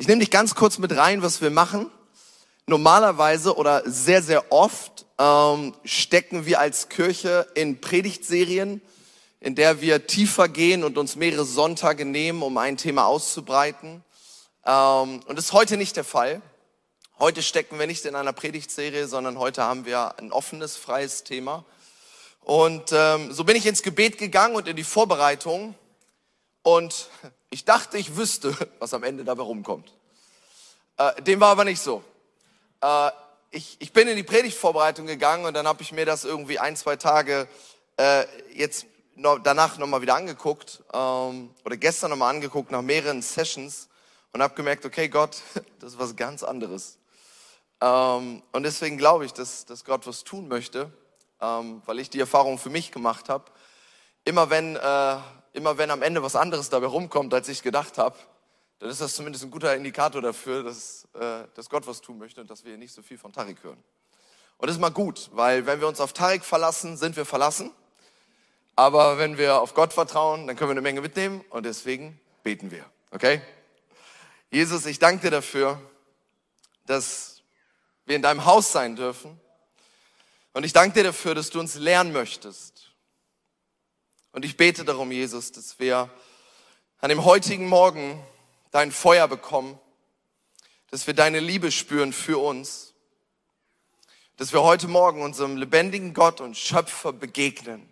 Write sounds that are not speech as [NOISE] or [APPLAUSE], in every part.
Ich nehme dich ganz kurz mit rein, was wir machen. Normalerweise oder sehr, sehr oft ähm, stecken wir als Kirche in Predigtserien, in der wir tiefer gehen und uns mehrere Sonntage nehmen, um ein Thema auszubreiten. Ähm, und das ist heute nicht der Fall. Heute stecken wir nicht in einer Predigtserie, sondern heute haben wir ein offenes, freies Thema. Und ähm, so bin ich ins Gebet gegangen und in die Vorbereitung. Und ich dachte, ich wüsste, [LAUGHS] was am Ende dabei rumkommt. Äh, dem war aber nicht so. Äh, ich, ich bin in die Predigtvorbereitung gegangen und dann habe ich mir das irgendwie ein, zwei Tage äh, jetzt noch, danach nochmal wieder angeguckt ähm, oder gestern nochmal angeguckt nach mehreren Sessions und habe gemerkt, okay Gott, [LAUGHS] das ist was ganz anderes. Ähm, und deswegen glaube ich, dass, dass Gott was tun möchte, ähm, weil ich die Erfahrung für mich gemacht habe. Immer wenn, äh, immer wenn am Ende was anderes dabei rumkommt, als ich gedacht habe, dann ist das zumindest ein guter Indikator dafür, dass, äh, dass Gott was tun möchte und dass wir nicht so viel von Tarik hören. Und das ist mal gut, weil wenn wir uns auf Tarik verlassen, sind wir verlassen. Aber wenn wir auf Gott vertrauen, dann können wir eine Menge mitnehmen und deswegen beten wir. Okay? Jesus, ich danke dir dafür, dass wir in deinem Haus sein dürfen. Und ich danke dir dafür, dass du uns lernen möchtest. Und ich bete darum, Jesus, dass wir an dem heutigen Morgen dein Feuer bekommen, dass wir deine Liebe spüren für uns, dass wir heute Morgen unserem lebendigen Gott und Schöpfer begegnen.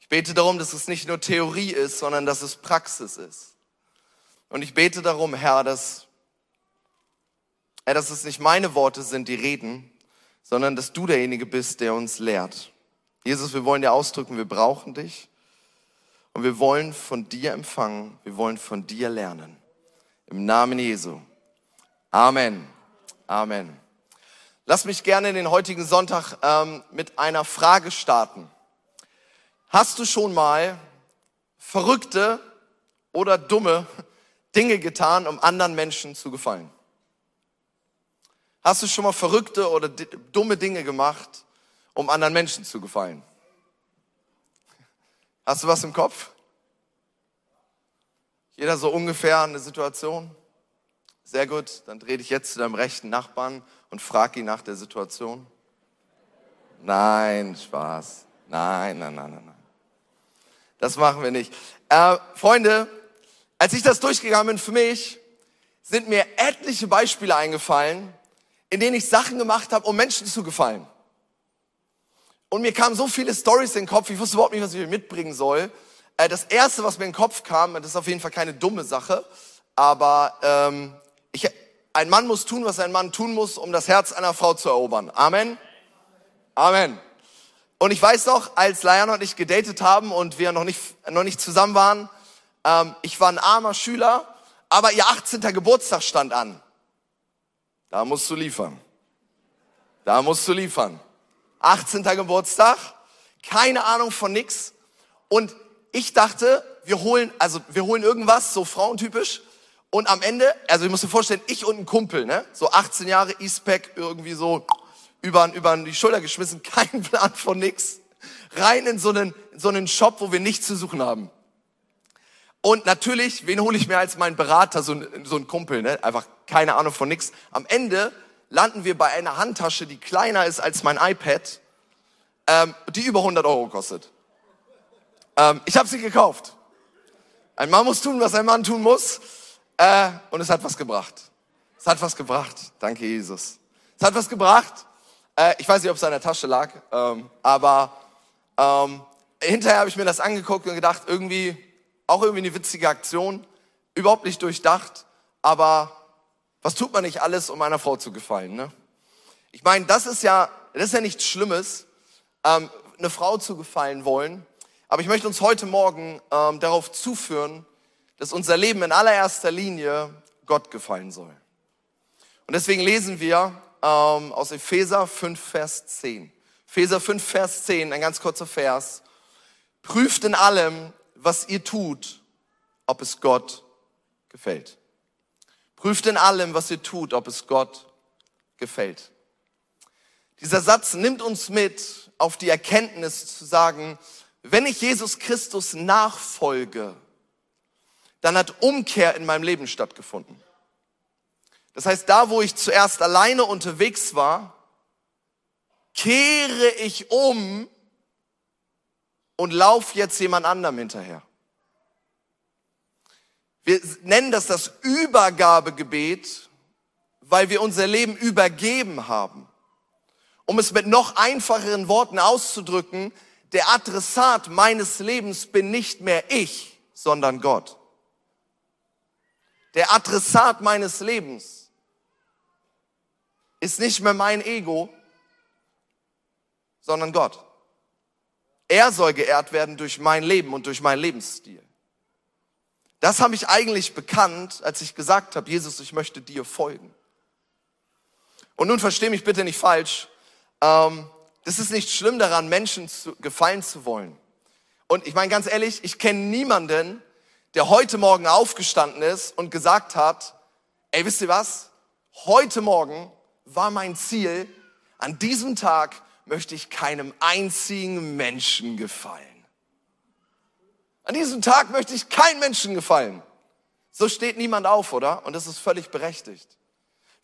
Ich bete darum, dass es nicht nur Theorie ist, sondern dass es Praxis ist. Und ich bete darum, Herr, dass, Herr, dass es nicht meine Worte sind, die reden, sondern dass du derjenige bist, der uns lehrt. Jesus, wir wollen dir ausdrücken, wir brauchen dich und wir wollen von dir empfangen, wir wollen von dir lernen. Im Namen Jesu. Amen. Amen. Lass mich gerne den heutigen Sonntag ähm, mit einer Frage starten. Hast du schon mal verrückte oder dumme Dinge getan, um anderen Menschen zu gefallen? Hast du schon mal verrückte oder dumme Dinge gemacht, um anderen Menschen zu gefallen? Hast du was im Kopf? Jeder so ungefähr eine Situation? Sehr gut, dann dreh dich jetzt zu deinem rechten Nachbarn und frag ihn nach der Situation. Nein, Spaß. Nein, nein, nein, nein, nein. Das machen wir nicht. Äh, Freunde, als ich das durchgegangen bin für mich, sind mir etliche Beispiele eingefallen, in denen ich Sachen gemacht habe, um Menschen zu gefallen. Und mir kamen so viele Stories in den Kopf, ich wusste überhaupt nicht, was ich mitbringen soll. Äh, das erste, was mir in den Kopf kam, das ist auf jeden Fall keine dumme Sache, aber ähm, ich, ein Mann muss tun, was ein Mann tun muss, um das Herz einer Frau zu erobern. Amen. Amen. Und ich weiß noch, als Liana und ich gedatet haben und wir noch nicht, noch nicht zusammen waren, ähm, ich war ein armer Schüler, aber ihr 18. Geburtstag stand an. Da musst du liefern. Da musst du liefern. 18. Geburtstag, keine Ahnung von nix. Und ich dachte, wir holen, also wir holen irgendwas, so frauentypisch. Und am Ende, also ich muss mir vorstellen, ich und ein Kumpel, ne, so 18 Jahre E-Spec, irgendwie so über, über die Schulter geschmissen, [LAUGHS] kein Plan von nix. Rein in so einen, in so einen Shop, wo wir nichts zu suchen haben. Und natürlich, wen hole ich mir als meinen Berater, so ein, so ein Kumpel, ne? Einfach keine Ahnung von nix. Am Ende landen wir bei einer Handtasche, die kleiner ist als mein iPad, ähm, die über 100 Euro kostet. Ähm, ich habe sie gekauft. Ein Mann muss tun, was ein Mann tun muss. Äh, und es hat was gebracht. Es hat was gebracht. Danke, Jesus. Es hat was gebracht. Äh, ich weiß nicht, ob es in der Tasche lag, ähm, aber ähm, hinterher habe ich mir das angeguckt und gedacht, irgendwie, auch irgendwie eine witzige Aktion. Überhaupt nicht durchdacht, aber was tut man nicht alles, um einer Frau zu gefallen? Ne? Ich meine, das ist ja, das ist ja nichts Schlimmes, ähm, eine Frau zu gefallen wollen. Aber ich möchte uns heute Morgen ähm, darauf zuführen, dass unser Leben in allererster Linie Gott gefallen soll. Und deswegen lesen wir ähm, aus Epheser 5, Vers 10. Epheser 5, Vers 10, ein ganz kurzer Vers. Prüft in allem, was ihr tut, ob es Gott gefällt. Prüft in allem, was ihr tut, ob es Gott gefällt. Dieser Satz nimmt uns mit auf die Erkenntnis zu sagen, wenn ich Jesus Christus nachfolge, dann hat Umkehr in meinem Leben stattgefunden. Das heißt, da wo ich zuerst alleine unterwegs war, kehre ich um und lauf jetzt jemand anderem hinterher. Wir nennen das das Übergabegebet, weil wir unser Leben übergeben haben. Um es mit noch einfacheren Worten auszudrücken, der Adressat meines Lebens bin nicht mehr ich, sondern Gott. Der Adressat meines Lebens ist nicht mehr mein Ego, sondern Gott. Er soll geehrt werden durch mein Leben und durch meinen Lebensstil. Das habe ich eigentlich bekannt, als ich gesagt habe, Jesus, ich möchte dir folgen. Und nun verstehe mich bitte nicht falsch. Ähm, das ist nicht schlimm daran, Menschen zu, gefallen zu wollen. Und ich meine ganz ehrlich, ich kenne niemanden, der heute Morgen aufgestanden ist und gesagt hat, ey, wisst ihr was? Heute Morgen war mein Ziel, an diesem Tag möchte ich keinem einzigen Menschen gefallen. An diesem Tag möchte ich keinem Menschen gefallen. So steht niemand auf, oder? Und das ist völlig berechtigt.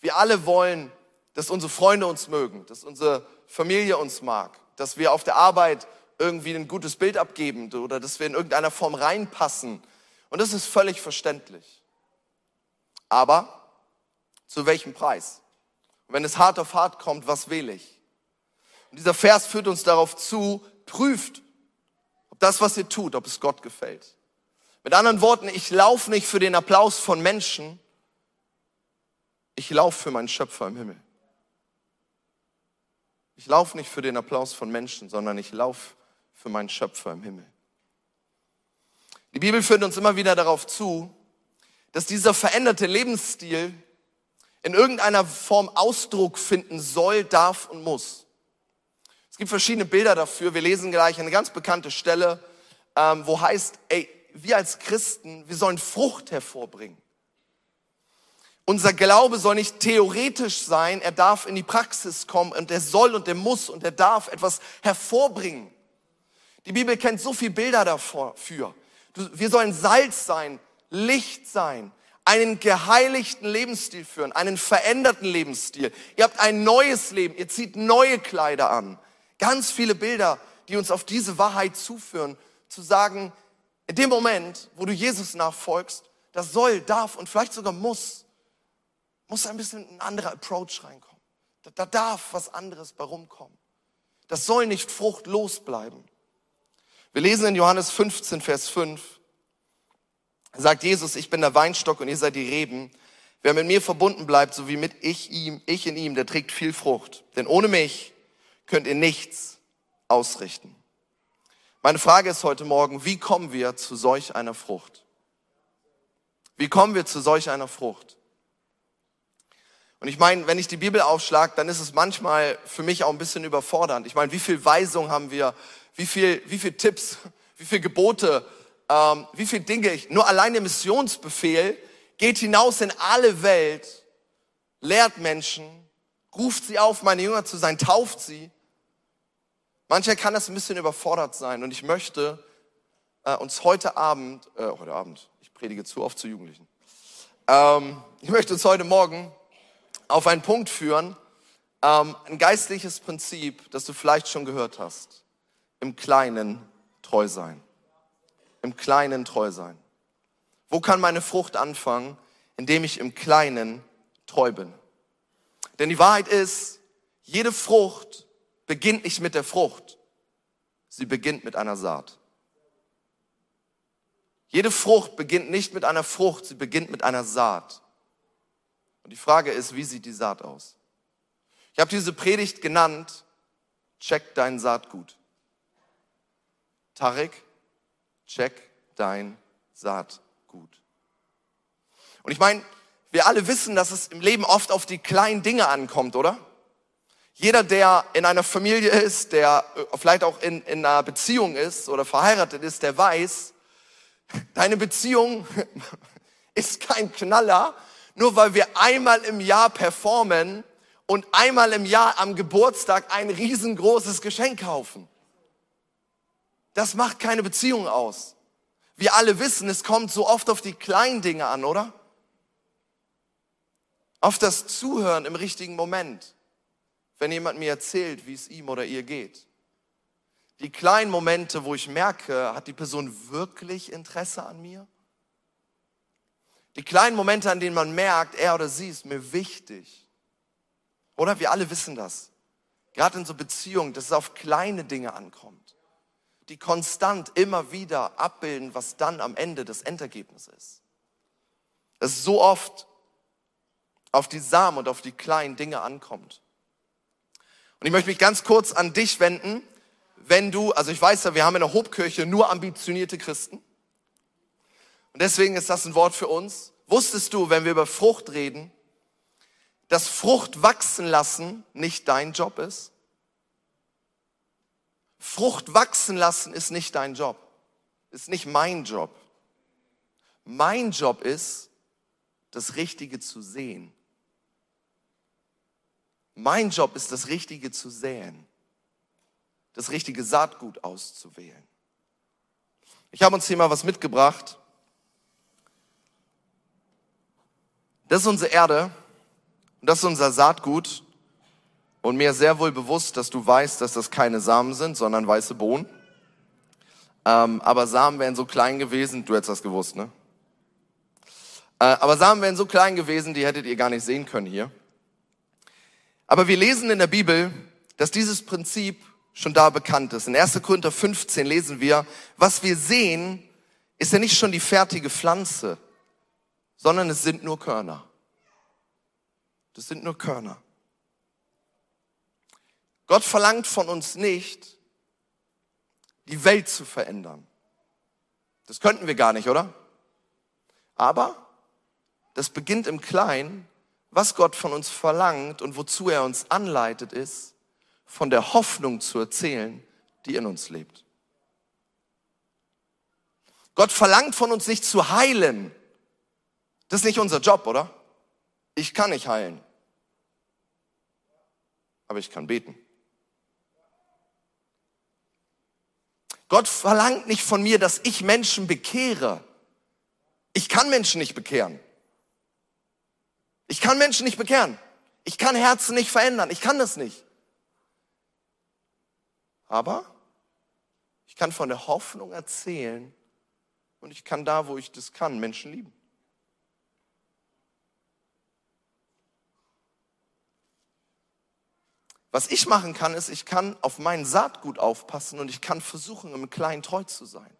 Wir alle wollen, dass unsere Freunde uns mögen, dass unsere Familie uns mag, dass wir auf der Arbeit irgendwie ein gutes Bild abgeben oder dass wir in irgendeiner Form reinpassen. Und das ist völlig verständlich. Aber zu welchem Preis? Und wenn es hart auf hart kommt, was wähle ich? Und dieser Vers führt uns darauf zu, prüft, das, was ihr tut, ob es Gott gefällt. Mit anderen Worten, ich laufe nicht für den Applaus von Menschen, ich laufe für meinen Schöpfer im Himmel. Ich laufe nicht für den Applaus von Menschen, sondern ich laufe für meinen Schöpfer im Himmel. Die Bibel führt uns immer wieder darauf zu, dass dieser veränderte Lebensstil in irgendeiner Form Ausdruck finden soll, darf und muss. Es gibt verschiedene Bilder dafür. Wir lesen gleich eine ganz bekannte Stelle, ähm, wo heißt, ey, wir als Christen, wir sollen Frucht hervorbringen. Unser Glaube soll nicht theoretisch sein, er darf in die Praxis kommen und er soll und er muss und er darf etwas hervorbringen. Die Bibel kennt so viele Bilder dafür. Wir sollen Salz sein, Licht sein, einen geheiligten Lebensstil führen, einen veränderten Lebensstil. Ihr habt ein neues Leben, ihr zieht neue Kleider an. Ganz viele Bilder, die uns auf diese Wahrheit zuführen, zu sagen, in dem Moment, wo du Jesus nachfolgst, das soll, darf und vielleicht sogar muss, muss ein bisschen ein anderer Approach reinkommen. Da, da darf was anderes bei rumkommen. Das soll nicht fruchtlos bleiben. Wir lesen in Johannes 15, Vers 5, sagt Jesus, ich bin der Weinstock und ihr seid die Reben. Wer mit mir verbunden bleibt, so wie mit ich ihm, ich in ihm, der trägt viel Frucht. Denn ohne mich könnt ihr nichts ausrichten. Meine Frage ist heute Morgen, wie kommen wir zu solch einer Frucht? Wie kommen wir zu solch einer Frucht? Und ich meine, wenn ich die Bibel aufschlage, dann ist es manchmal für mich auch ein bisschen überfordernd. Ich meine, wie viel Weisung haben wir? Wie viel, wie viel Tipps? [LAUGHS] Wie viel Gebote? Ähm, wie viel Dinge? Ich, nur allein der Missionsbefehl geht hinaus in alle Welt, lehrt Menschen, ruft sie auf, meine Jünger zu sein, tauft sie. Mancher kann das ein bisschen überfordert sein und ich möchte äh, uns heute Abend, äh, heute Abend, ich predige zu oft zu Jugendlichen, ähm, ich möchte uns heute Morgen auf einen Punkt führen, ähm, ein geistliches Prinzip, das du vielleicht schon gehört hast. Im Kleinen treu sein. Im Kleinen treu sein. Wo kann meine Frucht anfangen? Indem ich im Kleinen treu bin. Denn die Wahrheit ist, jede Frucht beginnt nicht mit der Frucht, sie beginnt mit einer Saat. Jede Frucht beginnt nicht mit einer Frucht, sie beginnt mit einer Saat. Und die Frage ist, wie sieht die Saat aus? Ich habe diese Predigt genannt, check dein Saatgut. Tarek, check dein Saatgut. Und ich meine, wir alle wissen, dass es im Leben oft auf die kleinen Dinge ankommt, oder? Jeder, der in einer Familie ist, der äh, vielleicht auch in, in einer Beziehung ist oder verheiratet ist, der weiß, deine Beziehung [LAUGHS] ist kein Knaller, nur weil wir einmal im Jahr performen und einmal im Jahr am Geburtstag ein riesengroßes Geschenk kaufen. Das macht keine Beziehung aus. Wir alle wissen, es kommt so oft auf die kleinen Dinge an, oder? auf das Zuhören im richtigen Moment, wenn jemand mir erzählt, wie es ihm oder ihr geht. Die kleinen Momente, wo ich merke, hat die Person wirklich Interesse an mir? Die kleinen Momente, an denen man merkt, er oder sie ist mir wichtig. Oder wir alle wissen das. Gerade in so Beziehungen, dass es auf kleine Dinge ankommt, die konstant immer wieder abbilden, was dann am Ende das Endergebnis ist. Es so oft auf die Samen und auf die kleinen Dinge ankommt. Und ich möchte mich ganz kurz an dich wenden, wenn du, also ich weiß ja, wir haben in der Hobkirche nur ambitionierte Christen. Und deswegen ist das ein Wort für uns. Wusstest du, wenn wir über Frucht reden, dass Frucht wachsen lassen nicht dein Job ist? Frucht wachsen lassen ist nicht dein Job, ist nicht mein Job. Mein Job ist, das Richtige zu sehen. Mein Job ist, das Richtige zu säen, das richtige Saatgut auszuwählen. Ich habe uns hier mal was mitgebracht. Das ist unsere Erde und das ist unser Saatgut. Und mir sehr wohl bewusst, dass du weißt, dass das keine Samen sind, sondern weiße Bohnen. Ähm, aber Samen wären so klein gewesen, du hättest das gewusst, ne? Äh, aber Samen wären so klein gewesen, die hättet ihr gar nicht sehen können hier. Aber wir lesen in der Bibel, dass dieses Prinzip schon da bekannt ist. In 1. Korinther 15 lesen wir, was wir sehen, ist ja nicht schon die fertige Pflanze, sondern es sind nur Körner. Das sind nur Körner. Gott verlangt von uns nicht, die Welt zu verändern. Das könnten wir gar nicht, oder? Aber das beginnt im Kleinen. Was Gott von uns verlangt und wozu er uns anleitet, ist, von der Hoffnung zu erzählen, die in uns lebt. Gott verlangt von uns nicht zu heilen, das ist nicht unser Job, oder? Ich kann nicht heilen. Aber ich kann beten. Gott verlangt nicht von mir, dass ich Menschen bekehre. Ich kann Menschen nicht bekehren. Ich kann Menschen nicht bekehren. Ich kann Herzen nicht verändern. Ich kann das nicht. Aber ich kann von der Hoffnung erzählen und ich kann da, wo ich das kann, Menschen lieben. Was ich machen kann, ist, ich kann auf mein Saatgut aufpassen und ich kann versuchen, im Kleinen treu zu sein.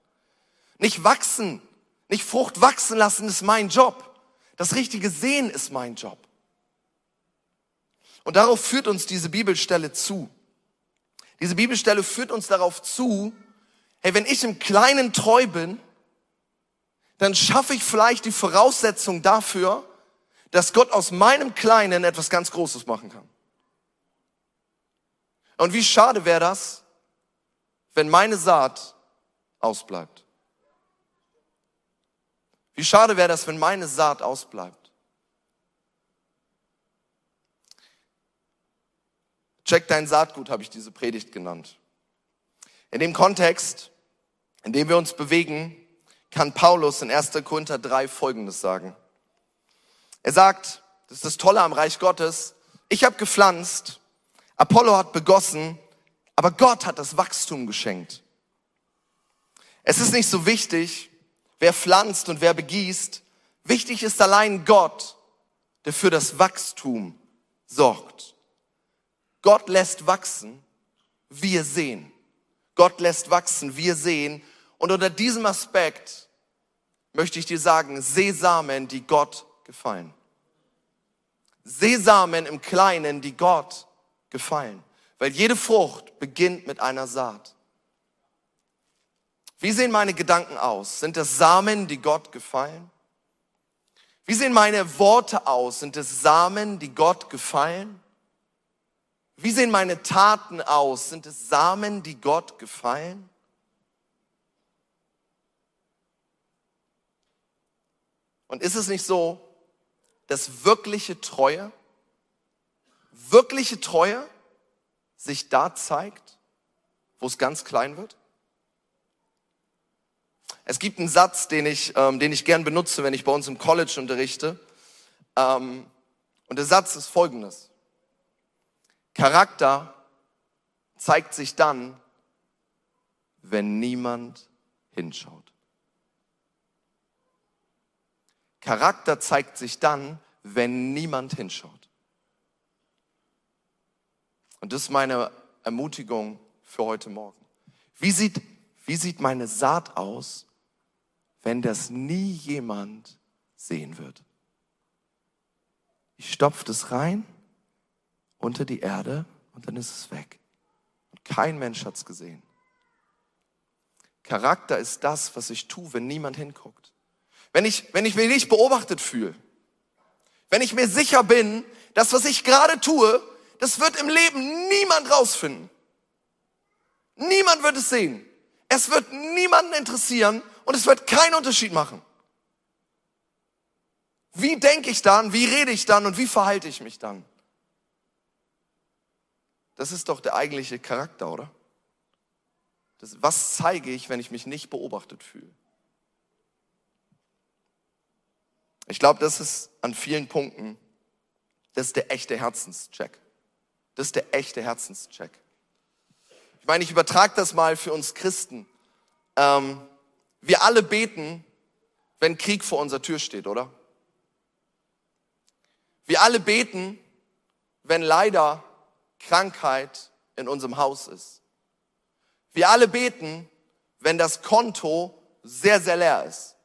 Nicht wachsen, nicht Frucht wachsen lassen ist mein Job. Das richtige Sehen ist mein Job. Und darauf führt uns diese Bibelstelle zu. Diese Bibelstelle führt uns darauf zu, hey, wenn ich im Kleinen treu bin, dann schaffe ich vielleicht die Voraussetzung dafür, dass Gott aus meinem Kleinen etwas ganz Großes machen kann. Und wie schade wäre das, wenn meine Saat ausbleibt. Wie schade wäre das, wenn meine Saat ausbleibt. Check dein Saatgut, habe ich diese Predigt genannt. In dem Kontext, in dem wir uns bewegen, kann Paulus in 1. Korinther 3 Folgendes sagen. Er sagt, das ist das Tolle am Reich Gottes, ich habe gepflanzt, Apollo hat begossen, aber Gott hat das Wachstum geschenkt. Es ist nicht so wichtig, wer pflanzt und wer begießt. Wichtig ist allein Gott, der für das Wachstum sorgt. Gott lässt wachsen, wir sehen. Gott lässt wachsen, wir sehen. Und unter diesem Aspekt möchte ich dir sagen, Sesamen, die Gott gefallen. Sesamen im Kleinen, die Gott gefallen. Weil jede Frucht beginnt mit einer Saat. Wie sehen meine Gedanken aus? Sind das Samen, die Gott gefallen? Wie sehen meine Worte aus? Sind es Samen, die Gott gefallen? Wie sehen meine Taten aus? Sind es Samen, die Gott gefallen? Und ist es nicht so, dass wirkliche Treue wirkliche Treue sich da zeigt, wo es ganz klein wird? Es gibt einen Satz, den ich, ähm, den ich gern benutze, wenn ich bei uns im College unterrichte. Ähm, und der Satz ist folgendes. Charakter zeigt sich dann, wenn niemand hinschaut. Charakter zeigt sich dann, wenn niemand hinschaut. Und das ist meine Ermutigung für heute Morgen. Wie sieht, wie sieht meine Saat aus, wenn das nie jemand sehen wird? Ich stopfe das rein unter die Erde und dann ist es weg. Und kein Mensch hat es gesehen. Charakter ist das, was ich tue, wenn niemand hinguckt. Wenn ich, wenn ich mich nicht beobachtet fühle. Wenn ich mir sicher bin, das, was ich gerade tue, das wird im Leben niemand rausfinden. Niemand wird es sehen. Es wird niemanden interessieren und es wird keinen Unterschied machen. Wie denke ich dann, wie rede ich dann und wie verhalte ich mich dann? Das ist doch der eigentliche Charakter, oder? Das, was zeige ich, wenn ich mich nicht beobachtet fühle? Ich glaube, das ist an vielen Punkten, das ist der echte Herzenscheck. Das ist der echte Herzenscheck. Ich meine, ich übertrage das mal für uns Christen. Ähm, wir alle beten, wenn Krieg vor unserer Tür steht, oder? Wir alle beten, wenn leider Krankheit in unserem Haus ist. Wir alle beten, wenn das Konto sehr, sehr leer ist.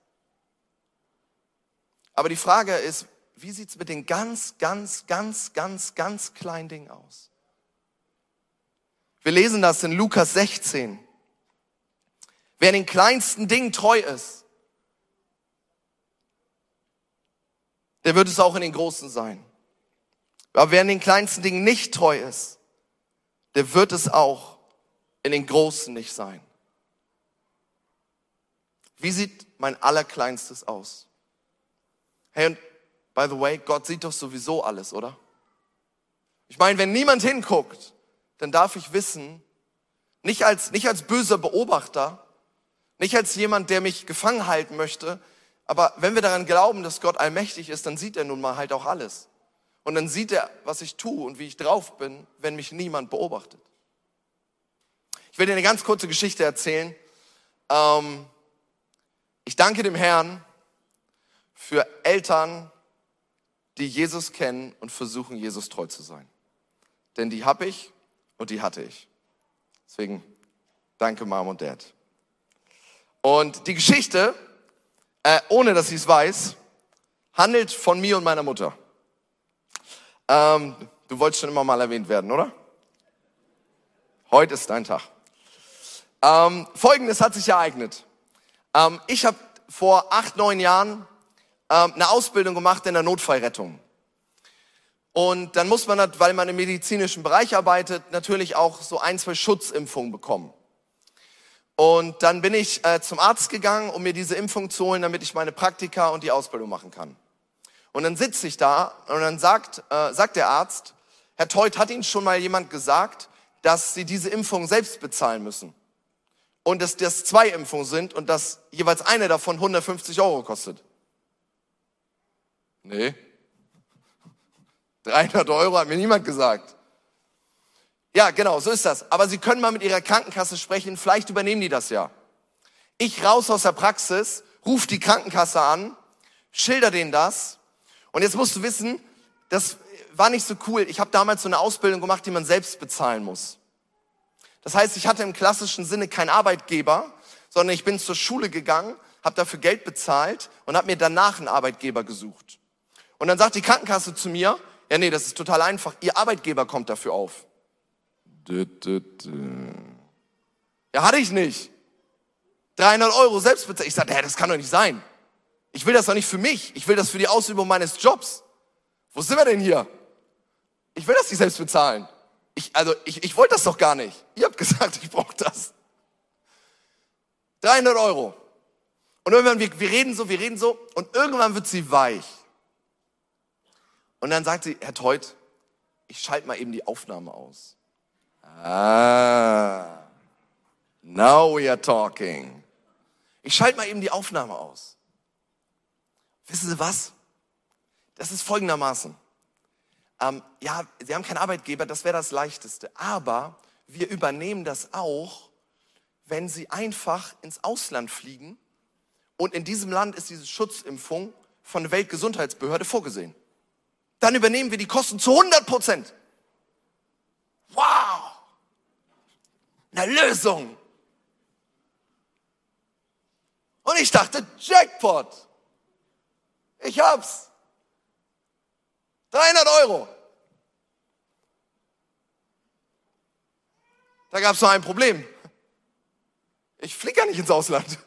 Aber die Frage ist, wie sieht's mit den ganz, ganz, ganz, ganz, ganz kleinen Dingen aus? Wir lesen das in Lukas 16. Wer in den kleinsten Dingen treu ist, der wird es auch in den großen sein. Aber wer in den kleinsten Dingen nicht treu ist, der wird es auch in den großen nicht sein. Wie sieht mein allerkleinstes aus? Hey, und by the way, Gott sieht doch sowieso alles, oder? Ich meine, wenn niemand hinguckt, dann darf ich wissen, nicht als, nicht als böser Beobachter, nicht als jemand, der mich gefangen halten möchte, aber wenn wir daran glauben, dass Gott allmächtig ist, dann sieht er nun mal halt auch alles. Und dann sieht er, was ich tue und wie ich drauf bin, wenn mich niemand beobachtet. Ich will dir eine ganz kurze Geschichte erzählen. Ähm, ich danke dem Herrn für Eltern, die Jesus kennen und versuchen, Jesus treu zu sein. Denn die habe ich und die hatte ich. Deswegen danke Mom und Dad. Und die Geschichte, äh, ohne dass ich es weiß, handelt von mir und meiner Mutter. Ähm, du wolltest schon immer mal erwähnt werden, oder? Heute ist dein Tag. Ähm, Folgendes hat sich ereignet. Ähm, ich habe vor acht, neun Jahren ähm, eine Ausbildung gemacht in der Notfallrettung. Und dann muss man, weil man im medizinischen Bereich arbeitet, natürlich auch so ein, zwei Schutzimpfungen bekommen. Und dann bin ich äh, zum Arzt gegangen, um mir diese Impfung zu holen, damit ich meine Praktika und die Ausbildung machen kann. Und dann sitze ich da und dann sagt, äh, sagt der Arzt, Herr Teut, hat Ihnen schon mal jemand gesagt, dass Sie diese Impfung selbst bezahlen müssen? Und dass das zwei Impfungen sind und dass jeweils eine davon 150 Euro kostet? Nee. 300 Euro hat mir niemand gesagt. Ja, genau, so ist das. Aber Sie können mal mit Ihrer Krankenkasse sprechen, vielleicht übernehmen die das ja. Ich raus aus der Praxis, ruf die Krankenkasse an, schilder denen das. Und jetzt musst du wissen, das war nicht so cool. Ich habe damals so eine Ausbildung gemacht, die man selbst bezahlen muss. Das heißt, ich hatte im klassischen Sinne keinen Arbeitgeber, sondern ich bin zur Schule gegangen, habe dafür Geld bezahlt und habe mir danach einen Arbeitgeber gesucht. Und dann sagt die Krankenkasse zu mir, ja nee, das ist total einfach, Ihr Arbeitgeber kommt dafür auf. Ja, hatte ich nicht. 300 Euro selbst bezahlt. Ich sagte, das kann doch nicht sein. Ich will das doch nicht für mich. Ich will das für die Ausübung meines Jobs. Wo sind wir denn hier? Ich will das nicht selbst bezahlen. Ich, also, ich, ich wollte das doch gar nicht. Ihr habt gesagt, ich brauche das. 300 Euro. Und irgendwann, wir, wir reden so, wir reden so, und irgendwann wird sie weich. Und dann sagt sie, Herr Teut, ich schalte mal eben die Aufnahme aus. Ah, now we are talking. Ich schalte mal eben die Aufnahme aus. Wissen Sie was? Das ist folgendermaßen. ähm, ja, Sie haben keinen Arbeitgeber, das wäre das Leichteste. Aber wir übernehmen das auch, wenn Sie einfach ins Ausland fliegen und in diesem Land ist diese Schutzimpfung von der Weltgesundheitsbehörde vorgesehen. Dann übernehmen wir die Kosten zu 100 Prozent. Wow! Eine Lösung. Und ich dachte, Jackpot. Ich hab's. 300 Euro. Da gab es noch ein Problem. Ich fliege ja nicht ins Ausland.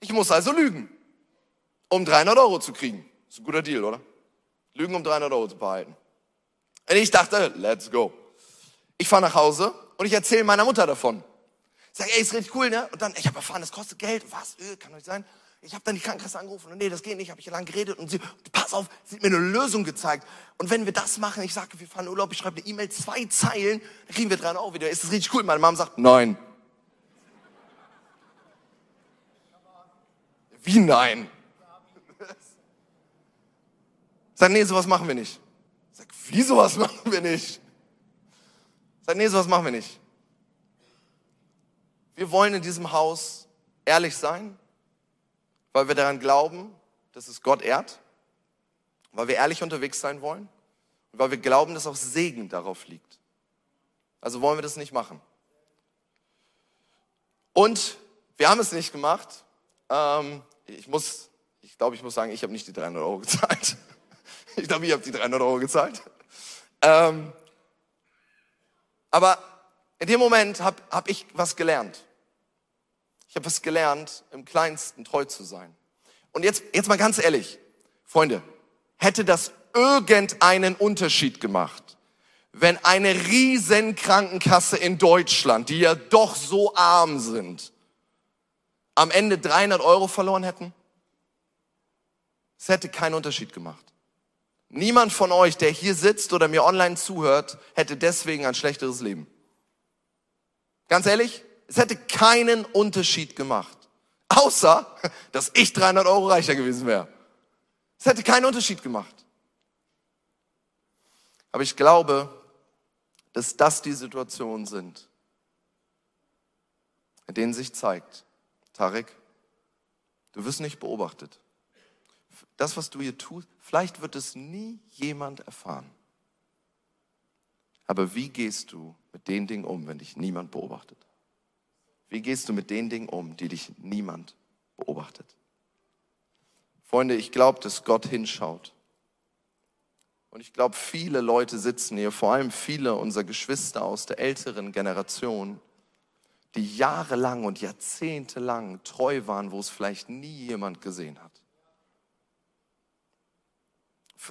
Ich muss also lügen, um 300 Euro zu kriegen. Ist ein guter Deal, oder? Lügen, um 300 Euro zu behalten. Und ich dachte, let's go. Ich fahre nach Hause und ich erzähle meiner Mutter davon. Ich sage, ey, ist richtig cool, ne? Und dann, ich habe erfahren, das kostet Geld. Was? Öl, kann doch nicht sein. Ich habe dann die Krankenkasse angerufen und nee, das geht nicht, habe ich lang geredet und sie, pass auf, sie hat mir eine Lösung gezeigt. Und wenn wir das machen, ich sage, wir fahren in Urlaub, ich schreibe eine E-Mail, zwei Zeilen, dann kriegen wir dran auch wieder. Ist das richtig cool? Meine Mom sagt, nein. Wie nein? Sag, nee, sowas machen wir nicht. Sag, wie sowas [LAUGHS] machen wir nicht? Sag, nee, sowas machen wir nicht. Wir wollen in diesem Haus ehrlich sein, weil wir daran glauben, dass es Gott ehrt, weil wir ehrlich unterwegs sein wollen und weil wir glauben, dass auch Segen darauf liegt. Also wollen wir das nicht machen. Und wir haben es nicht gemacht. Ähm, ich muss, ich glaube, ich muss sagen, ich habe nicht die 300 Euro gezahlt. [LAUGHS] Glaube, ich habe die 300 Euro gezahlt. Ähm, aber in dem Moment habe hab ich was gelernt. Ich habe was gelernt, im Kleinsten treu zu sein. Und jetzt, jetzt mal ganz ehrlich, Freunde, hätte das irgendeinen Unterschied gemacht, wenn eine riesen Krankenkasse in Deutschland, die ja doch so arm sind, am Ende 300 Euro verloren hätten? Es hätte keinen Unterschied gemacht. Niemand von euch, der hier sitzt oder mir online zuhört, hätte deswegen ein schlechteres Leben. Ganz ehrlich, es hätte keinen Unterschied gemacht. Außer, dass ich 300 Euro reicher gewesen wäre. Es hätte keinen Unterschied gemacht. Aber ich glaube, dass das die Situationen sind, in denen sich zeigt, Tarek, du wirst nicht beobachtet. Das, was du hier tust, vielleicht wird es nie jemand erfahren. Aber wie gehst du mit den Dingen um, wenn dich niemand beobachtet? Wie gehst du mit den Dingen um, die dich niemand beobachtet? Freunde, ich glaube, dass Gott hinschaut. Und ich glaube, viele Leute sitzen hier, vor allem viele unserer Geschwister aus der älteren Generation, die jahrelang und jahrzehntelang treu waren, wo es vielleicht nie jemand gesehen hat.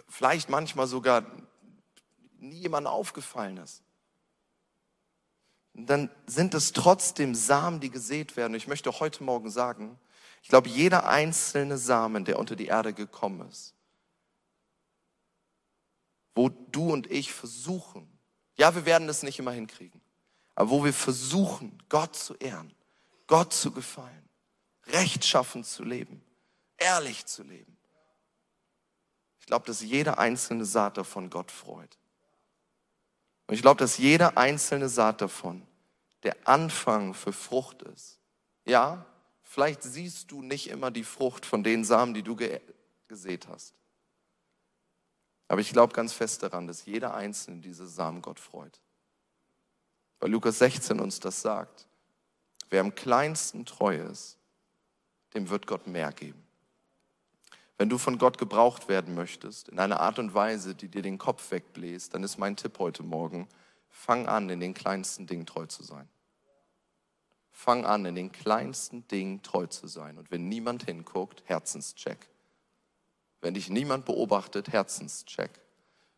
Vielleicht manchmal sogar nie jemand aufgefallen ist dann sind es trotzdem Samen, die gesät werden. Ich möchte heute Morgen sagen, ich glaube, jeder einzelne Samen, der unter die Erde gekommen ist, wo du und ich versuchen, ja, wir werden es nicht immer hinkriegen, aber wo wir versuchen, Gott zu ehren, Gott zu gefallen, rechtschaffen zu leben, ehrlich zu leben. Ich glaube, dass jede einzelne Saat davon Gott freut. Und ich glaube, dass jede einzelne Saat davon der Anfang für Frucht ist. Ja, vielleicht siehst du nicht immer die Frucht von den Samen, die du ge gesät hast. Aber ich glaube ganz fest daran, dass jeder einzelne diese Samen Gott freut. Weil Lukas 16 uns das sagt. Wer am kleinsten treu ist, dem wird Gott mehr geben. Wenn du von Gott gebraucht werden möchtest, in einer Art und Weise, die dir den Kopf wegbläst, dann ist mein Tipp heute Morgen, fang an, in den kleinsten Dingen treu zu sein. Fang an, in den kleinsten Dingen treu zu sein. Und wenn niemand hinguckt, Herzenscheck. Wenn dich niemand beobachtet, Herzenscheck.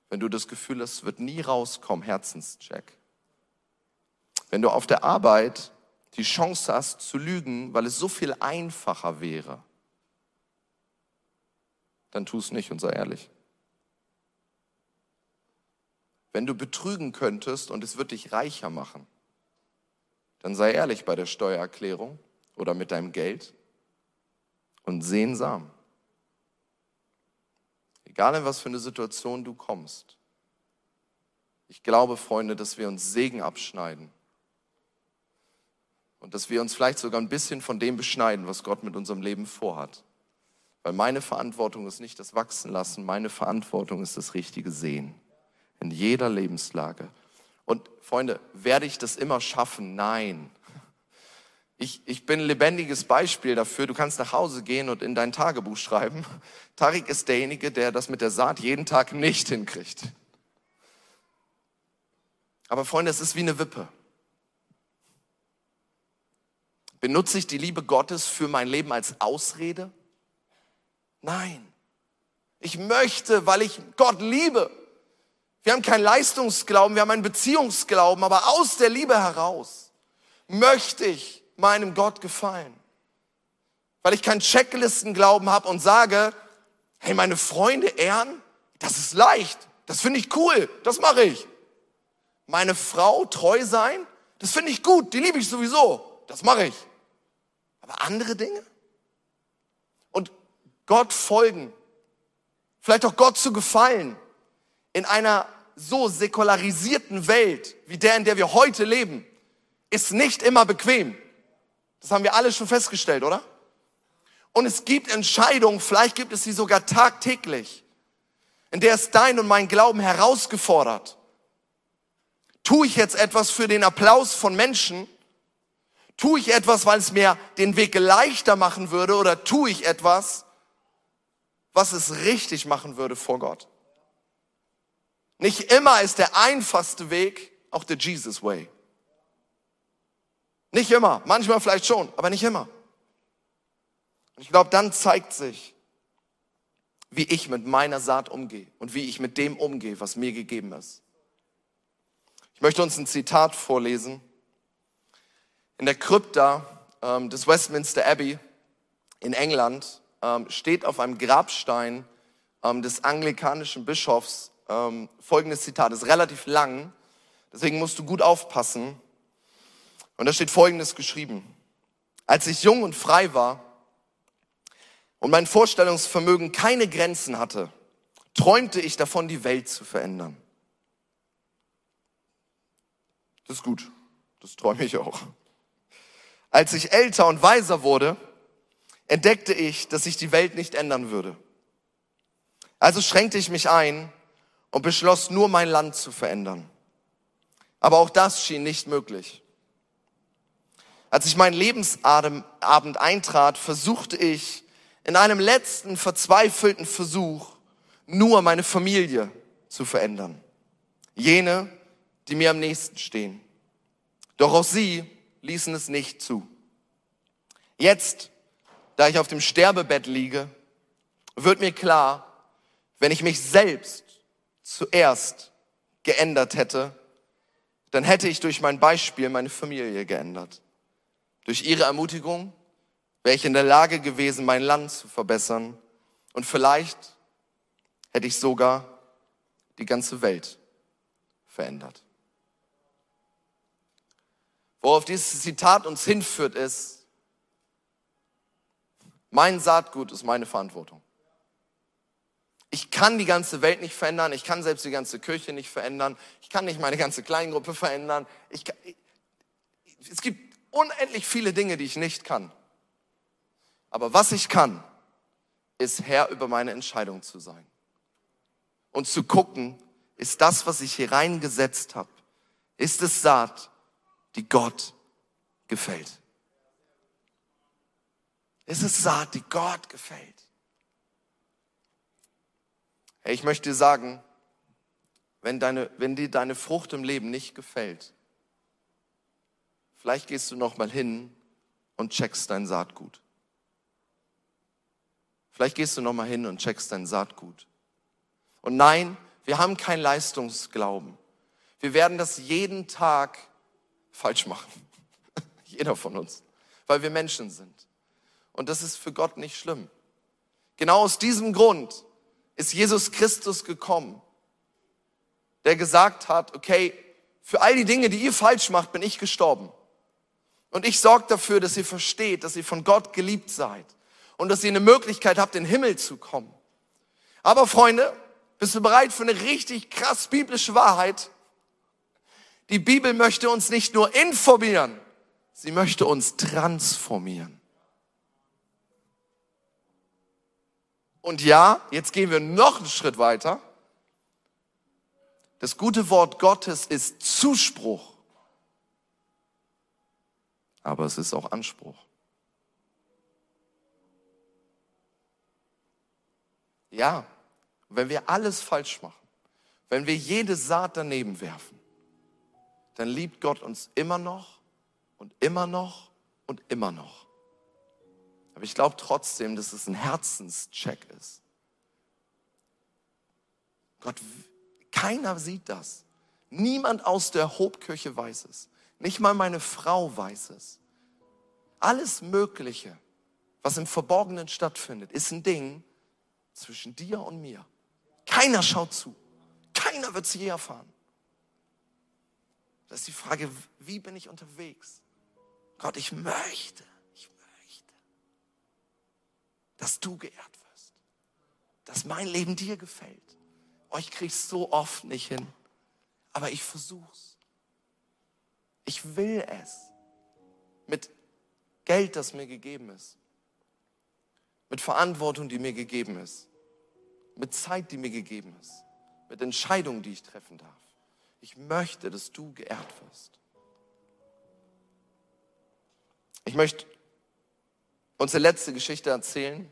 Wenn du das Gefühl hast, es wird nie rauskommen, Herzenscheck. Wenn du auf der Arbeit die Chance hast zu lügen, weil es so viel einfacher wäre, dann tu es nicht und sei ehrlich. Wenn du betrügen könntest und es wird dich reicher machen, dann sei ehrlich bei der Steuererklärung oder mit deinem Geld und sehensam. Egal in was für eine Situation du kommst. Ich glaube, Freunde, dass wir uns Segen abschneiden. Und dass wir uns vielleicht sogar ein bisschen von dem beschneiden, was Gott mit unserem Leben vorhat. Weil meine Verantwortung ist nicht das Wachsen lassen, meine Verantwortung ist das richtige Sehen. In jeder Lebenslage. Und Freunde, werde ich das immer schaffen? Nein. Ich, ich bin ein lebendiges Beispiel dafür. Du kannst nach Hause gehen und in dein Tagebuch schreiben. [LAUGHS] Tarik ist derjenige, der das mit der Saat jeden Tag nicht hinkriegt. Aber Freunde, es ist wie eine Wippe. Benutze ich die Liebe Gottes für mein Leben als Ausrede? Nein. Ich möchte, weil ich Gott liebe. Wir haben keinen Leistungsglauben, wir haben einen Beziehungsglauben, aber aus der Liebe heraus möchte ich meinem Gott gefallen. Weil ich keinen Checklistenglauben habe und sage, hey, meine Freunde ehren, das ist leicht, das finde ich cool, das mache ich. Meine Frau treu sein, das finde ich gut, die liebe ich sowieso, das mache ich. Aber andere Dinge? Gott folgen, vielleicht auch Gott zu gefallen, in einer so säkularisierten Welt wie der, in der wir heute leben, ist nicht immer bequem. Das haben wir alle schon festgestellt, oder? Und es gibt Entscheidungen, vielleicht gibt es sie sogar tagtäglich, in der es dein und mein Glauben herausgefordert. Tue ich jetzt etwas für den Applaus von Menschen? Tue ich etwas, weil es mir den Weg leichter machen würde? Oder tue ich etwas, was es richtig machen würde vor Gott? Nicht immer ist der einfachste Weg auch der Jesus Way. Nicht immer, manchmal vielleicht schon, aber nicht immer. Und ich glaube, dann zeigt sich, wie ich mit meiner Saat umgehe und wie ich mit dem umgehe, was mir gegeben ist. Ich möchte uns ein Zitat vorlesen. In der Krypta ähm, des Westminster Abbey in England ähm, steht auf einem Grabstein ähm, des anglikanischen Bischofs ähm, folgendes Zitat, ist relativ lang, deswegen musst du gut aufpassen. Und da steht folgendes geschrieben. Als ich jung und frei war und mein Vorstellungsvermögen keine Grenzen hatte, träumte ich davon, die Welt zu verändern. Das ist gut, das träume ich auch. Als ich älter und weiser wurde, entdeckte ich, dass sich die Welt nicht ändern würde. Also schränkte ich mich ein und beschloss nur mein Land zu verändern. Aber auch das schien nicht möglich. Als ich meinen Lebensabend eintrat, versuchte ich in einem letzten verzweifelten Versuch nur meine Familie zu verändern. Jene, die mir am nächsten stehen. Doch auch sie ließen es nicht zu. Jetzt, da ich auf dem Sterbebett liege, wird mir klar, wenn ich mich selbst zuerst geändert hätte, dann hätte ich durch mein Beispiel meine Familie geändert. Durch ihre Ermutigung wäre ich in der Lage gewesen, mein Land zu verbessern und vielleicht hätte ich sogar die ganze Welt verändert. Worauf dieses Zitat uns hinführt, ist, mein Saatgut ist meine Verantwortung. Ich kann die ganze Welt nicht verändern, ich kann selbst die ganze Kirche nicht verändern, ich kann nicht meine ganze Kleingruppe verändern. Ich kann, es gibt unendlich viele Dinge, die ich nicht kann. Aber was ich kann, ist Herr über meine Entscheidung zu sein. Und zu gucken, ist das, was ich hier reingesetzt habe, ist es Saat, die Gott gefällt. Ist es Saat, die Gott gefällt. Hey, ich möchte dir sagen, wenn, deine, wenn dir deine Frucht im Leben nicht gefällt, vielleicht gehst du noch mal hin und checkst dein Saatgut. Vielleicht gehst du noch mal hin und checkst dein Saatgut. Und nein, wir haben kein Leistungsglauben. Wir werden das jeden Tag falsch machen. [LAUGHS] Jeder von uns. Weil wir Menschen sind. Und das ist für Gott nicht schlimm. Genau aus diesem Grund ist Jesus Christus gekommen, der gesagt hat, okay, für all die Dinge, die ihr falsch macht, bin ich gestorben. Und ich sorge dafür, dass ihr versteht, dass ihr von Gott geliebt seid und dass ihr eine Möglichkeit habt, in den Himmel zu kommen. Aber Freunde, bist du bereit für eine richtig krass biblische Wahrheit? Die Bibel möchte uns nicht nur informieren, sie möchte uns transformieren. Und ja, jetzt gehen wir noch einen Schritt weiter. Das gute Wort Gottes ist Zuspruch, aber es ist auch Anspruch. Ja, wenn wir alles falsch machen, wenn wir jede Saat daneben werfen, dann liebt Gott uns immer noch und immer noch und immer noch. Aber ich glaube trotzdem, dass es ein Herzenscheck ist. Gott keiner sieht das. Niemand aus der Hobkirche weiß es. Nicht mal meine Frau weiß es. Alles Mögliche, was im Verborgenen stattfindet, ist ein Ding zwischen dir und mir. Keiner schaut zu. Keiner wird es je erfahren. Das ist die Frage, wie bin ich unterwegs? Gott, ich möchte, ich möchte, dass du geehrt wirst, dass mein Leben dir gefällt. Oh, ich krieg's so oft nicht hin. Aber ich versuch's. Ich will es. Mit Geld, das mir gegeben ist. Mit Verantwortung, die mir gegeben ist. Mit Zeit, die mir gegeben ist. Mit Entscheidungen, die ich treffen darf. Ich möchte, dass du geehrt wirst. Ich möchte uns die letzte Geschichte erzählen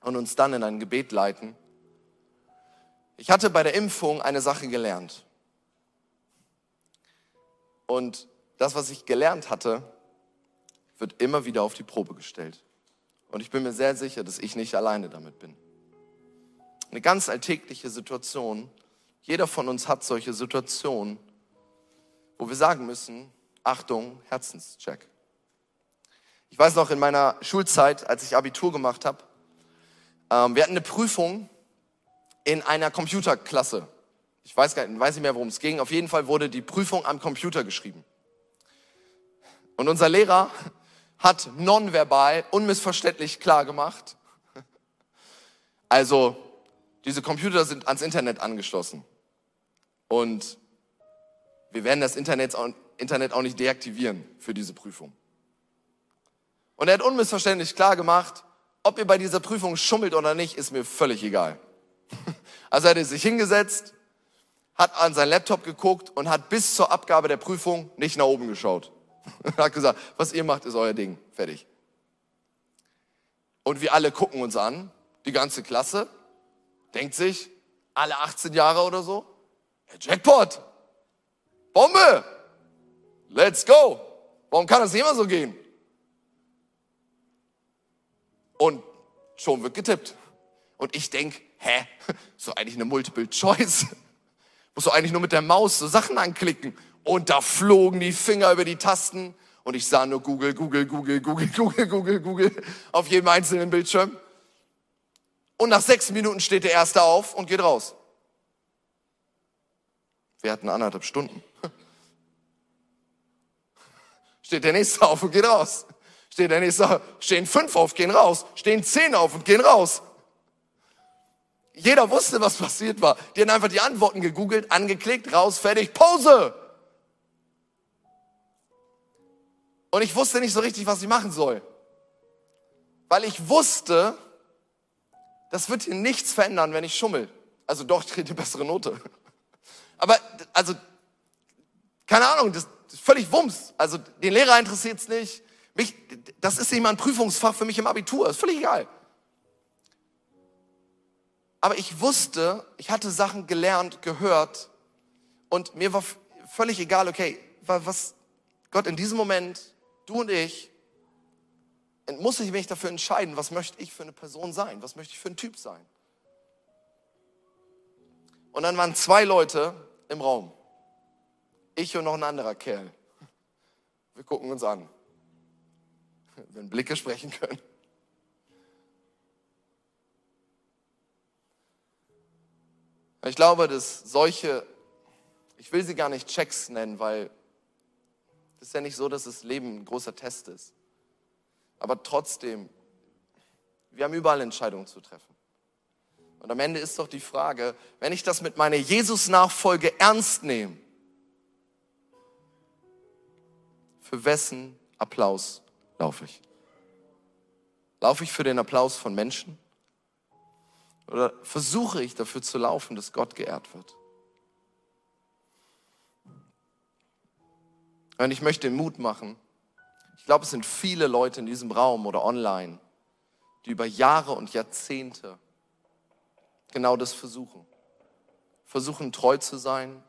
und uns dann in ein Gebet leiten. Ich hatte bei der Impfung eine Sache gelernt. Und das, was ich gelernt hatte, wird immer wieder auf die Probe gestellt. Und ich bin mir sehr sicher, dass ich nicht alleine damit bin. Eine ganz alltägliche Situation. Jeder von uns hat solche Situationen, wo wir sagen müssen, Achtung, Herzenscheck. Ich weiß noch in meiner Schulzeit, als ich Abitur gemacht habe, ähm, wir hatten eine Prüfung in einer Computerklasse. Ich weiß, gar nicht, weiß nicht mehr, worum es ging. Auf jeden Fall wurde die Prüfung am Computer geschrieben. Und unser Lehrer hat nonverbal, unmissverständlich klar gemacht. Also, diese Computer sind ans Internet angeschlossen. Und wir werden das Internet auch nicht deaktivieren für diese Prüfung. Und er hat unmissverständlich klar gemacht, ob ihr bei dieser Prüfung schummelt oder nicht, ist mir völlig egal. [LAUGHS] Also er hat sich hingesetzt, hat an sein Laptop geguckt und hat bis zur Abgabe der Prüfung nicht nach oben geschaut. Er [LAUGHS] hat gesagt, was ihr macht, ist euer Ding. Fertig. Und wir alle gucken uns an, die ganze Klasse, denkt sich, alle 18 Jahre oder so, Jackpot, Bombe, let's go. Warum kann das immer so gehen? Und schon wird getippt. Und ich denke, hä, so eigentlich eine Multiple Choice. Muss du eigentlich nur mit der Maus so Sachen anklicken. Und da flogen die Finger über die Tasten und ich sah nur Google, Google, Google, Google, [LAUGHS] Google, Google, Google auf jedem einzelnen Bildschirm. Und nach sechs Minuten steht der Erste auf und geht raus. Wir hatten anderthalb Stunden. [LAUGHS] Steht der Nächste auf und geht raus. Steht der Nächste stehen fünf auf, gehen raus. Stehen zehn auf und gehen raus. Jeder wusste, was passiert war. Die haben einfach die Antworten gegoogelt, angeklickt, raus, fertig, Pause. Und ich wusste nicht so richtig, was ich machen soll. Weil ich wusste, das wird hier nichts verändern, wenn ich schummel. Also doch, ich kriege die bessere Note. Aber, also, keine Ahnung, das ist völlig Wumms. Also, den Lehrer interessiert es nicht. Mich, das ist nicht mal ein Prüfungsfach für mich im Abitur. Ist völlig egal. Aber ich wusste, ich hatte Sachen gelernt, gehört und mir war völlig egal, okay, was Gott in diesem Moment, du und ich, muss ich mich dafür entscheiden, was möchte ich für eine Person sein, was möchte ich für ein Typ sein. Und dann waren zwei Leute im Raum. Ich und noch ein anderer Kerl. Wir gucken uns an. Wenn Blicke sprechen können. Ich glaube, dass solche, ich will sie gar nicht Checks nennen, weil es ist ja nicht so, dass das Leben ein großer Test ist. Aber trotzdem, wir haben überall Entscheidungen zu treffen. Und am Ende ist doch die Frage, wenn ich das mit meiner Jesus-Nachfolge ernst nehme, für wessen Applaus laufe ich? Laufe ich für den Applaus von Menschen? Oder versuche ich dafür zu laufen, dass Gott geehrt wird? Und ich möchte Mut machen. Ich glaube, es sind viele Leute in diesem Raum oder online, die über Jahre und Jahrzehnte genau das versuchen. Versuchen treu zu sein,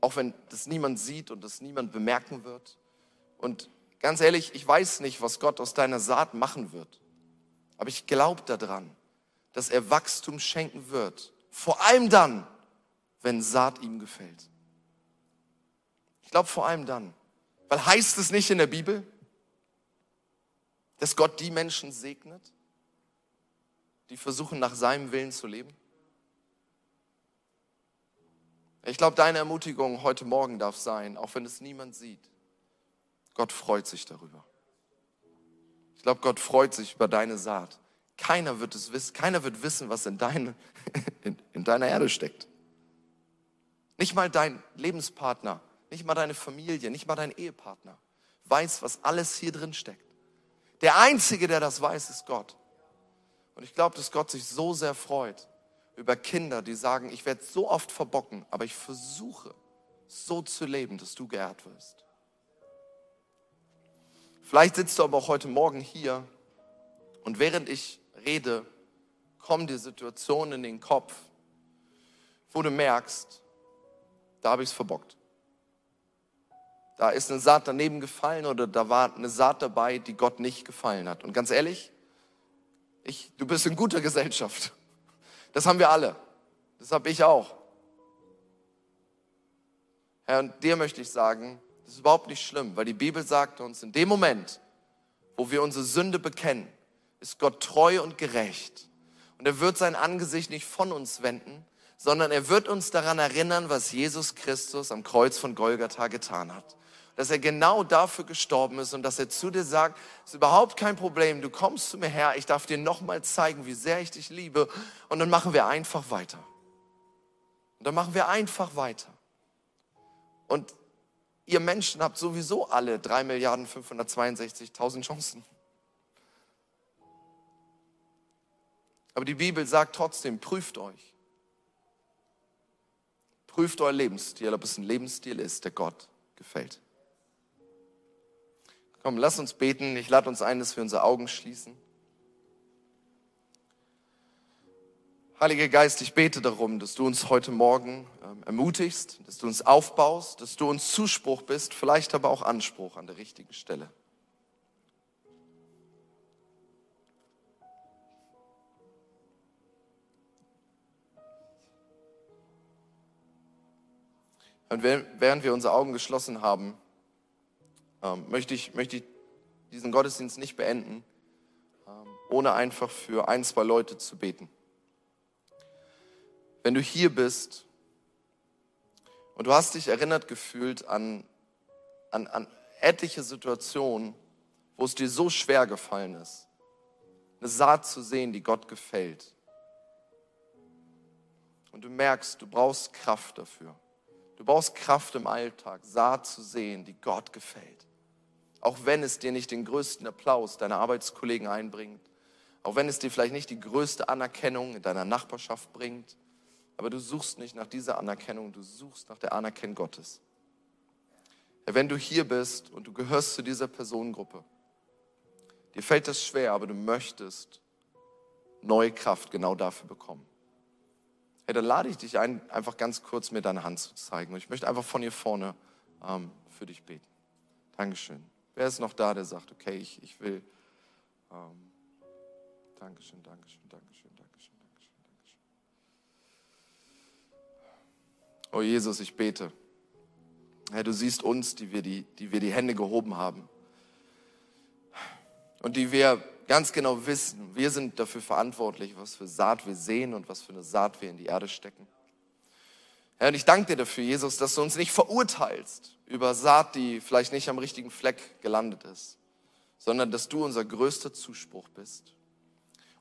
auch wenn das niemand sieht und das niemand bemerken wird. Und ganz ehrlich, ich weiß nicht, was Gott aus deiner Saat machen wird. Aber ich glaube daran, dass er Wachstum schenken wird. Vor allem dann, wenn Saat ihm gefällt. Ich glaube vor allem dann. Weil heißt es nicht in der Bibel, dass Gott die Menschen segnet, die versuchen, nach seinem Willen zu leben? Ich glaube, deine Ermutigung heute Morgen darf sein, auch wenn es niemand sieht. Gott freut sich darüber. Ich glaube, Gott freut sich über deine Saat. Keiner wird es wissen, keiner wird wissen, was in, deine, [LAUGHS] in, in deiner Erde steckt. Nicht mal dein Lebenspartner, nicht mal deine Familie, nicht mal dein Ehepartner weiß, was alles hier drin steckt. Der Einzige, der das weiß, ist Gott. Und ich glaube, dass Gott sich so sehr freut über Kinder, die sagen, ich werde so oft verbocken, aber ich versuche so zu leben, dass du geehrt wirst. Vielleicht sitzt du aber auch heute Morgen hier und während ich rede, kommen dir Situationen in den Kopf, wo du merkst, da habe ich es verbockt. Da ist eine Saat daneben gefallen oder da war eine Saat dabei, die Gott nicht gefallen hat. Und ganz ehrlich, ich, du bist in guter Gesellschaft. Das haben wir alle. Das habe ich auch. Herr, und dir möchte ich sagen, das ist überhaupt nicht schlimm, weil die Bibel sagt uns, in dem Moment, wo wir unsere Sünde bekennen, ist Gott treu und gerecht. Und er wird sein Angesicht nicht von uns wenden, sondern er wird uns daran erinnern, was Jesus Christus am Kreuz von Golgatha getan hat. Dass er genau dafür gestorben ist und dass er zu dir sagt, es ist überhaupt kein Problem, du kommst zu mir her, ich darf dir nochmal zeigen, wie sehr ich dich liebe und dann machen wir einfach weiter. Und dann machen wir einfach weiter. Und ihr Menschen habt sowieso alle 3.562.000 Chancen. Aber die Bibel sagt trotzdem, prüft euch. Prüft euer Lebensstil, ob es ein Lebensstil ist, der Gott gefällt. Komm, lass uns beten. Ich lade uns ein, dass wir unsere Augen schließen. Heiliger Geist, ich bete darum, dass du uns heute Morgen ähm, ermutigst, dass du uns aufbaust, dass du uns Zuspruch bist, vielleicht aber auch Anspruch an der richtigen Stelle. Und während wir unsere Augen geschlossen haben, ähm, möchte, ich, möchte ich diesen Gottesdienst nicht beenden, ähm, ohne einfach für ein, zwei Leute zu beten. Wenn du hier bist und du hast dich erinnert gefühlt an, an, an etliche Situationen, wo es dir so schwer gefallen ist, eine Saat zu sehen, die Gott gefällt. Und du merkst, du brauchst Kraft dafür. Du brauchst Kraft im Alltag, Saat zu sehen, die Gott gefällt. Auch wenn es dir nicht den größten Applaus deiner Arbeitskollegen einbringt, auch wenn es dir vielleicht nicht die größte Anerkennung in deiner Nachbarschaft bringt, aber du suchst nicht nach dieser Anerkennung, du suchst nach der Anerkennung Gottes. wenn du hier bist und du gehörst zu dieser Personengruppe, dir fällt das schwer, aber du möchtest neue Kraft genau dafür bekommen hey, dann lade ich dich ein, einfach ganz kurz mir deine Hand zu zeigen. Und ich möchte einfach von hier vorne ähm, für dich beten. Dankeschön. Wer ist noch da, der sagt, okay, ich, ich will. Ähm, Dankeschön, Dankeschön, Dankeschön, Dankeschön, Dankeschön, Dankeschön. Oh Jesus, ich bete. Herr, du siehst uns, die wir die, die wir die Hände gehoben haben. Und die wir ganz genau wissen, wir sind dafür verantwortlich, was für Saat wir sehen und was für eine Saat wir in die Erde stecken. Herr, und ich danke dir dafür, Jesus, dass du uns nicht verurteilst über Saat, die vielleicht nicht am richtigen Fleck gelandet ist, sondern dass du unser größter Zuspruch bist.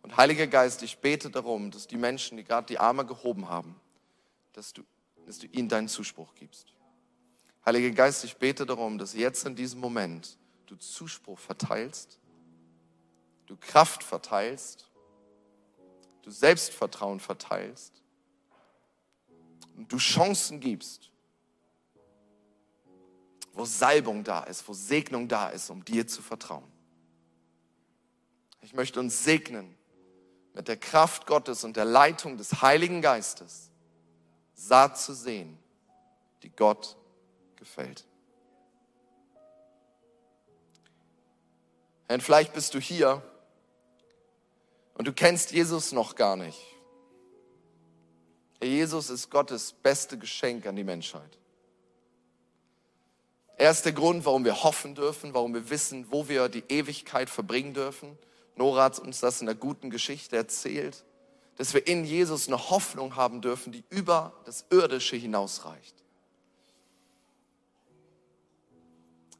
Und Heiliger Geist, ich bete darum, dass die Menschen, die gerade die Arme gehoben haben, dass du, dass du ihnen deinen Zuspruch gibst. Heiliger Geist, ich bete darum, dass jetzt in diesem Moment du Zuspruch verteilst, du Kraft verteilst, du Selbstvertrauen verteilst und du Chancen gibst, wo Salbung da ist, wo Segnung da ist, um dir zu vertrauen. Ich möchte uns segnen mit der Kraft Gottes und der Leitung des Heiligen Geistes, Saat zu sehen, die Gott gefällt. Und vielleicht bist du hier und du kennst Jesus noch gar nicht. Jesus ist Gottes beste Geschenk an die Menschheit. Er ist der Grund, warum wir hoffen dürfen, warum wir wissen, wo wir die Ewigkeit verbringen dürfen. Nora hat uns das in der guten Geschichte erzählt, dass wir in Jesus eine Hoffnung haben dürfen, die über das Irdische hinausreicht.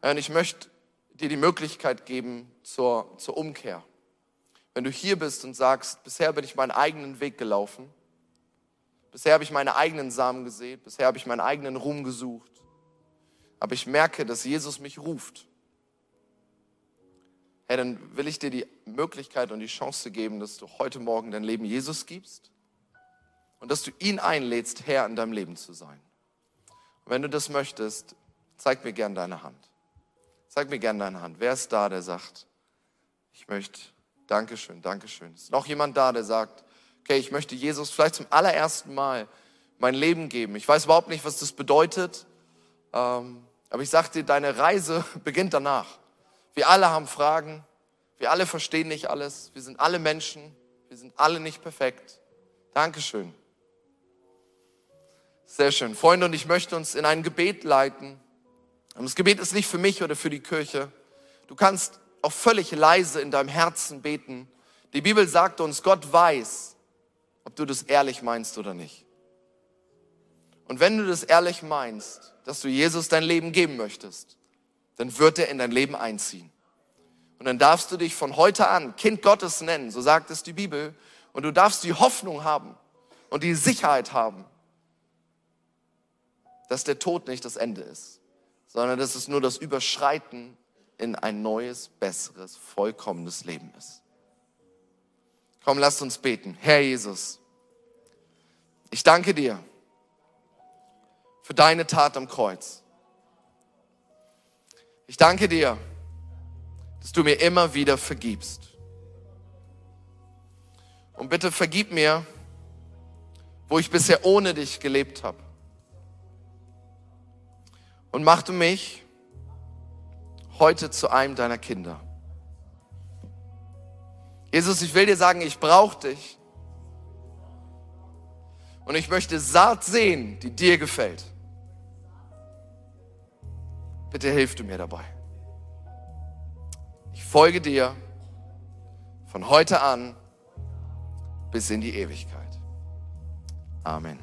Und ich möchte dir die Möglichkeit geben zur, zur Umkehr. Wenn du hier bist und sagst, bisher bin ich meinen eigenen Weg gelaufen, bisher habe ich meine eigenen Samen gesät, bisher habe ich meinen eigenen Ruhm gesucht, aber ich merke, dass Jesus mich ruft. Hey, dann will ich dir die Möglichkeit und die Chance geben, dass du heute Morgen dein Leben Jesus gibst und dass du ihn einlädst, Herr in deinem Leben zu sein. Und wenn du das möchtest, zeig mir gern deine Hand. Zeig mir gern deine Hand. Wer ist da, der sagt, ich möchte, Dankeschön, Dankeschön. Ist noch jemand da, der sagt, okay, ich möchte Jesus vielleicht zum allerersten Mal mein Leben geben. Ich weiß überhaupt nicht, was das bedeutet. Ähm, aber ich sage dir, deine Reise [LAUGHS] beginnt danach. Wir alle haben Fragen. Wir alle verstehen nicht alles. Wir sind alle Menschen. Wir sind alle nicht perfekt. Dankeschön. Sehr schön. Freunde, und ich möchte uns in ein Gebet leiten. Und das Gebet ist nicht für mich oder für die Kirche. Du kannst auch völlig leise in deinem Herzen beten. Die Bibel sagt uns, Gott weiß, ob du das ehrlich meinst oder nicht. Und wenn du das ehrlich meinst, dass du Jesus dein Leben geben möchtest, dann wird er in dein Leben einziehen. Und dann darfst du dich von heute an Kind Gottes nennen, so sagt es die Bibel. Und du darfst die Hoffnung haben und die Sicherheit haben, dass der Tod nicht das Ende ist, sondern dass es nur das Überschreiten in ein neues, besseres, vollkommenes Leben ist. Komm, lasst uns beten. Herr Jesus, ich danke dir für deine Tat am Kreuz. Ich danke dir, dass du mir immer wieder vergibst. Und bitte vergib mir, wo ich bisher ohne dich gelebt habe. Und mach du mich heute zu einem deiner Kinder. Jesus, ich will dir sagen, ich brauche dich. Und ich möchte Saat sehen, die dir gefällt. Bitte hilf du mir dabei. Ich folge dir von heute an bis in die Ewigkeit. Amen.